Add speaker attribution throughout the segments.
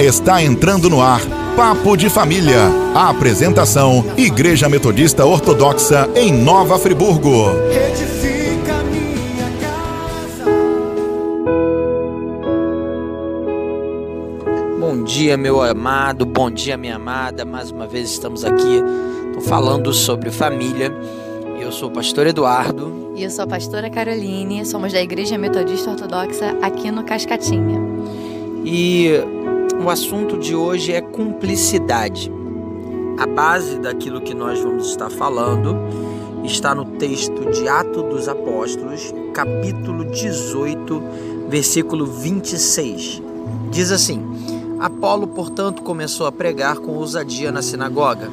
Speaker 1: Está entrando no ar Papo de Família. A apresentação: Igreja Metodista Ortodoxa em Nova Friburgo.
Speaker 2: Edifica minha casa.
Speaker 3: Bom dia, meu amado, bom dia, minha amada. Mais uma vez estamos aqui falando sobre família. Eu sou o pastor Eduardo.
Speaker 4: E eu sou a pastora Caroline, somos da Igreja Metodista Ortodoxa aqui no Cascatinha.
Speaker 3: E o assunto de hoje é cumplicidade. A base daquilo que nós vamos estar falando está no texto de Atos dos Apóstolos, capítulo 18, versículo 26. Diz assim: Apolo, portanto, começou a pregar com ousadia na sinagoga.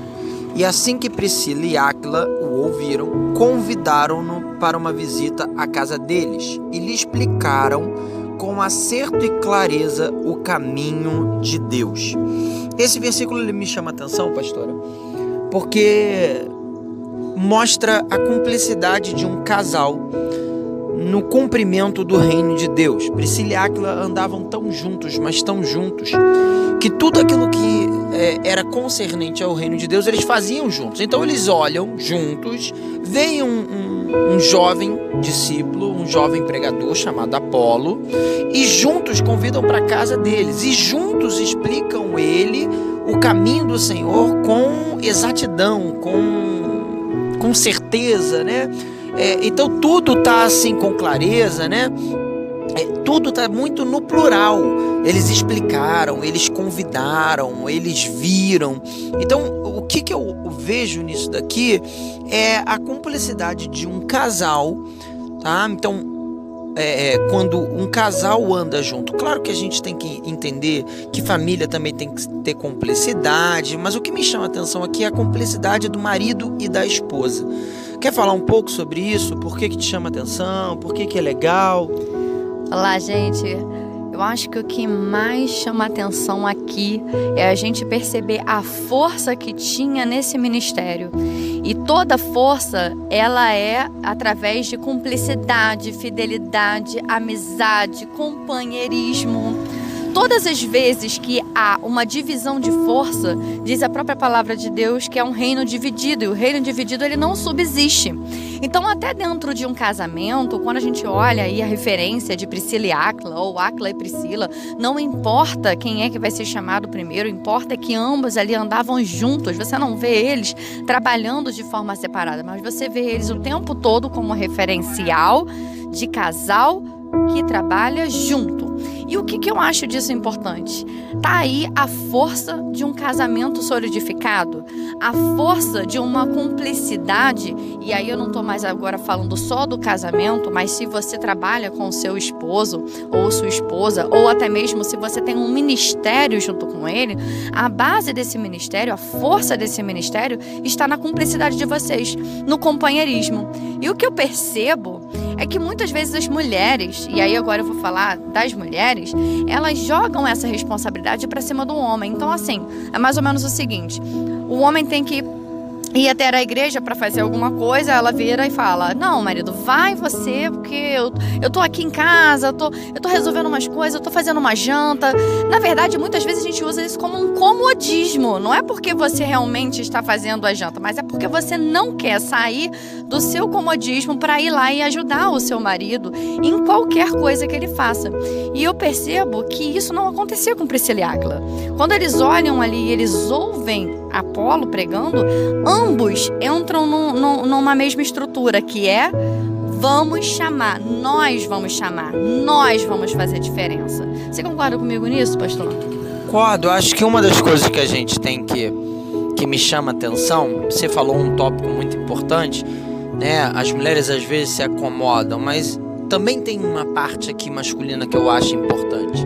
Speaker 3: E assim que Priscila e Áquila o ouviram, convidaram-no para uma visita à casa deles e lhe explicaram com acerto e clareza o caminho de Deus. Esse versículo ele me chama a atenção, pastora, porque mostra a cumplicidade de um casal no cumprimento do reino de Deus. Priscila e Áquila andavam tão juntos, mas tão juntos, que tudo aquilo que é, era concernente ao reino de Deus eles faziam juntos. Então eles olham juntos, veem um, um, um jovem discípulo, um jovem pregador chamado Apolo, e juntos convidam para casa deles, e juntos explicam ele o caminho do Senhor com exatidão, com, com certeza, né? É, então tudo está assim com clareza, né? É, tudo está muito no plural. Eles explicaram, eles convidaram, eles viram. Então, o que, que eu vejo nisso daqui é a cumplicidade de um casal, tá? Então, é, é, quando um casal anda junto. Claro que a gente tem que entender que família também tem que ter cumplicidade, mas o que me chama a atenção aqui é a cumplicidade do marido e da esposa. Quer falar um pouco sobre isso? Por que, que te chama a atenção? Por que, que é legal?
Speaker 4: Olá, gente. Eu acho que o que mais chama atenção aqui é a gente perceber a força que tinha nesse ministério. E toda força, ela é através de cumplicidade, fidelidade, amizade, companheirismo todas as vezes que há uma divisão de força, diz a própria palavra de Deus que é um reino dividido e o reino dividido ele não subsiste. Então, até dentro de um casamento, quando a gente olha aí a referência de Priscila e Acla ou Acla e Priscila, não importa quem é que vai ser chamado primeiro, importa que ambos ali andavam juntos. Você não vê eles trabalhando de forma separada, mas você vê eles o tempo todo como referencial de casal que trabalha junto. E o que, que eu acho disso importante? Tá aí a força de um casamento solidificado, a força de uma cumplicidade, e aí eu não estou mais agora falando só do casamento, mas se você trabalha com o seu esposo ou sua esposa, ou até mesmo se você tem um ministério junto com ele, a base desse ministério, a força desse ministério está na cumplicidade de vocês, no companheirismo. E o que eu percebo é que muitas vezes as mulheres, e aí agora eu vou falar das mulheres, elas jogam essa responsabilidade para cima do homem. Então, assim, é mais ou menos o seguinte: o homem tem que ir até a igreja para fazer alguma coisa, ela vira e fala: Não, marido, vai você, porque eu, eu tô aqui em casa, eu tô, eu tô resolvendo umas coisas, eu tô fazendo uma janta. Na verdade, muitas vezes a gente usa isso como um comodismo. Não é porque você realmente está fazendo a janta, mas é porque você não quer sair do seu comodismo para ir lá e ajudar o seu marido em qualquer coisa que ele faça. E eu percebo que isso não acontecia com Priscila e Áquila. Quando eles olham ali eles ouvem Apolo pregando, ambos entram num, num, numa mesma estrutura, que é vamos chamar, nós vamos chamar, nós vamos fazer diferença. Você concorda comigo nisso, pastor?
Speaker 3: Concordo. Acho que uma das coisas que a gente tem que que me chama atenção, você falou um tópico muito importante, né? As mulheres às vezes se acomodam, mas também tem uma parte aqui masculina que eu acho importante,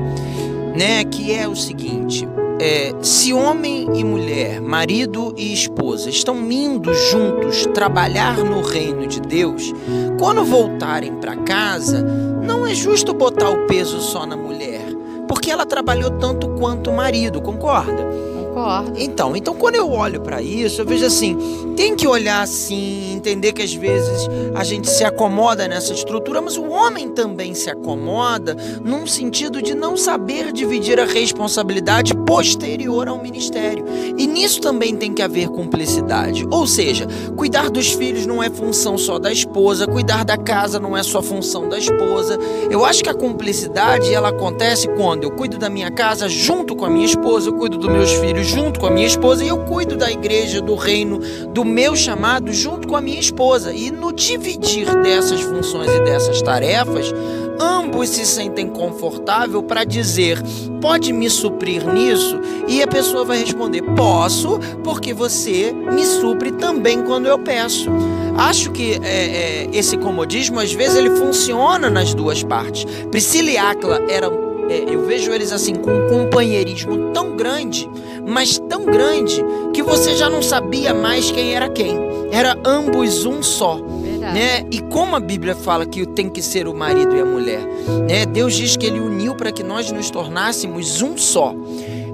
Speaker 3: né? Que é o seguinte: é, se homem e mulher, marido e esposa, estão indo juntos trabalhar no reino de Deus, quando voltarem para casa, não é justo botar o peso só na mulher, porque ela trabalhou tanto quanto o marido, concorda?
Speaker 4: Concordo.
Speaker 3: Então, então quando eu olho para isso, eu vejo assim, tem que olhar assim, entender que às vezes a gente se acomoda nessa estrutura, mas o homem também se acomoda num sentido de não saber dividir a responsabilidade posterior ao ministério. E nisso também tem que haver cumplicidade. Ou seja, cuidar dos filhos não é função só da esposa, cuidar da casa não é só função da esposa. Eu acho que a cumplicidade ela acontece quando eu cuido da minha casa junto com a minha esposa, eu cuido dos meus filhos junto com a minha esposa e eu cuido da igreja, do reino, do meu chamado junto com a minha esposa. E no dividir dessas funções e dessas tarefas, ambos se sentem confortável para dizer: pode me suprir nisso? E a pessoa vai responder: posso, porque você me supre também quando eu peço. Acho que é, é, esse comodismo às vezes ele funciona nas duas partes. Priscila e Acla eram é, eu vejo eles assim com um companheirismo tão grande, mas tão grande que você já não sabia mais quem era quem. Era ambos um só.
Speaker 4: Verdade.
Speaker 3: Né? E como a Bíblia fala que tem que ser o marido e a mulher, né? Deus diz que ele uniu para que nós nos tornássemos um só.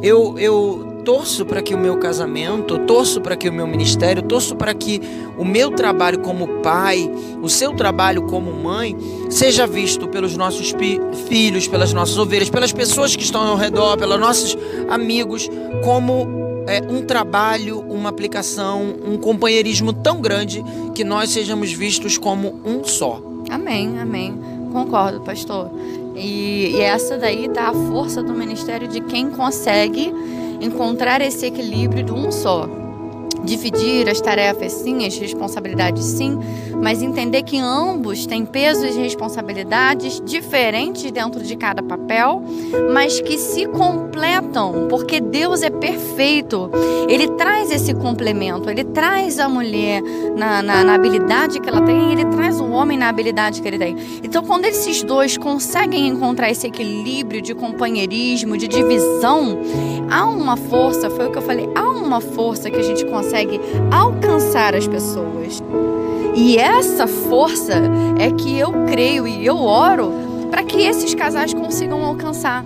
Speaker 3: Eu, eu torço para que o meu casamento, eu torço para que o meu ministério, eu torço para que o meu trabalho como pai, o seu trabalho como mãe, seja visto pelos nossos filhos, pelas nossas ovelhas, pelas pessoas que estão ao redor, pelos nossos amigos, como é, um trabalho, uma aplicação, um companheirismo tão grande que nós sejamos vistos como um só.
Speaker 4: Amém, amém. Concordo, pastor. E, e essa daí tá a força do ministério de quem consegue encontrar esse equilíbrio de um só. Dividir as tarefas, sim, as responsabilidades, sim, mas entender que ambos têm pesos e responsabilidades diferentes dentro de cada papel, mas que se completam, porque Deus é perfeito. Ele traz esse complemento, ele traz a mulher na, na, na habilidade que ela tem, ele traz o homem na habilidade que ele tem. Então, quando esses dois conseguem encontrar esse equilíbrio de companheirismo, de divisão, há uma força, foi o que eu falei, há uma força que a gente consegue alcançar as pessoas. E essa força é que eu creio e eu oro para que esses casais consigam alcançar.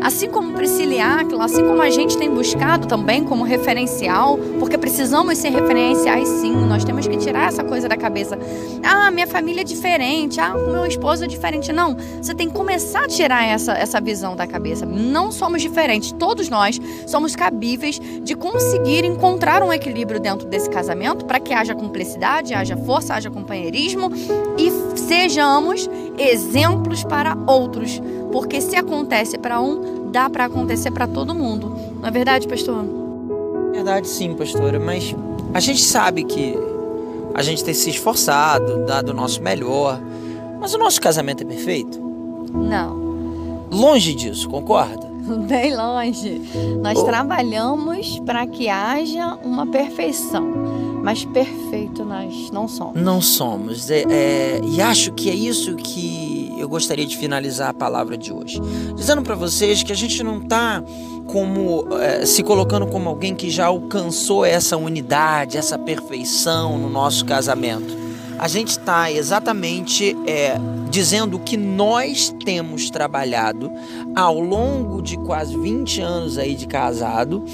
Speaker 4: Assim como Priscila e assim como a gente tem buscado também como referencial, porque precisamos ser referenciais sim, nós temos que tirar essa coisa da cabeça. Ah, minha família é diferente, ah, meu esposo é diferente. Não, você tem que começar a tirar essa, essa visão da cabeça. Não somos diferentes, todos nós somos cabíveis de conseguir encontrar um equilíbrio dentro desse casamento para que haja cumplicidade, haja força, haja companheirismo e sejamos exemplos para outros. Porque se acontece para um, dá para acontecer para todo mundo. Não é verdade, pastor?
Speaker 3: Verdade, sim, pastora, mas a gente sabe que a gente tem se esforçado, dado o nosso melhor, mas o nosso casamento é perfeito?
Speaker 4: Não.
Speaker 3: Longe disso, concorda?
Speaker 4: Bem longe. Nós
Speaker 3: Oh.
Speaker 4: trabalhamos para que haja uma perfeição, mas perfeito nós não somos.
Speaker 3: Não somos. É, é, e acho que é isso que eu gostaria de finalizar a palavra de hoje. Dizendo para vocês que a gente não está como é, se colocando como alguém que já alcançou essa unidade, essa perfeição no nosso casamento. A gente está exatamente é, dizendo o que nós temos trabalhado ao longo de quase 20 anos aí de casado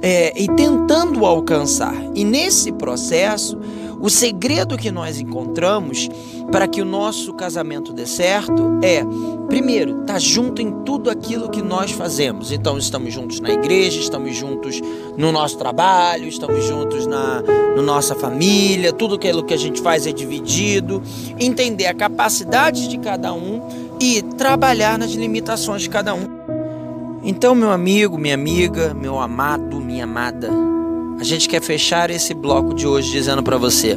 Speaker 3: é, e tentando alcançar. E nesse processo, o segredo que nós encontramos para que o nosso casamento dê certo é, primeiro, estar tá junto em tudo aquilo que nós fazemos. Então, estamos juntos na igreja, estamos juntos no nosso trabalho, estamos juntos na no nossa família, tudo aquilo que a gente faz é dividido, entender a capacidade de cada um e trabalhar nas limitações de cada um. Então, meu amigo, minha amiga, meu amado, minha amada, a gente quer fechar esse bloco de hoje dizendo para você: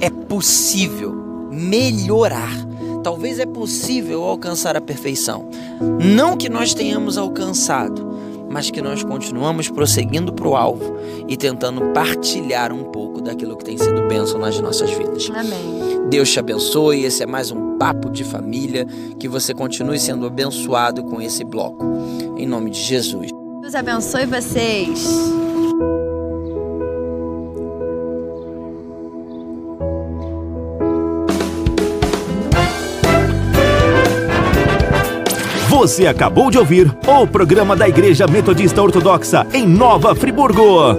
Speaker 3: é possível melhorar. Talvez é possível alcançar a perfeição. Não que nós tenhamos alcançado, mas que nós continuamos prosseguindo para o alvo e tentando partilhar um pouco daquilo que tem sido bênção nas nossas vidas.
Speaker 4: Amém.
Speaker 3: Deus te abençoe. Esse é mais um papo de família. Que você continue sendo abençoado com esse bloco. Em nome de Jesus.
Speaker 4: Deus abençoe vocês.
Speaker 5: Você acabou de ouvir o programa da Igreja Metodista Ortodoxa em Nova Friburgo.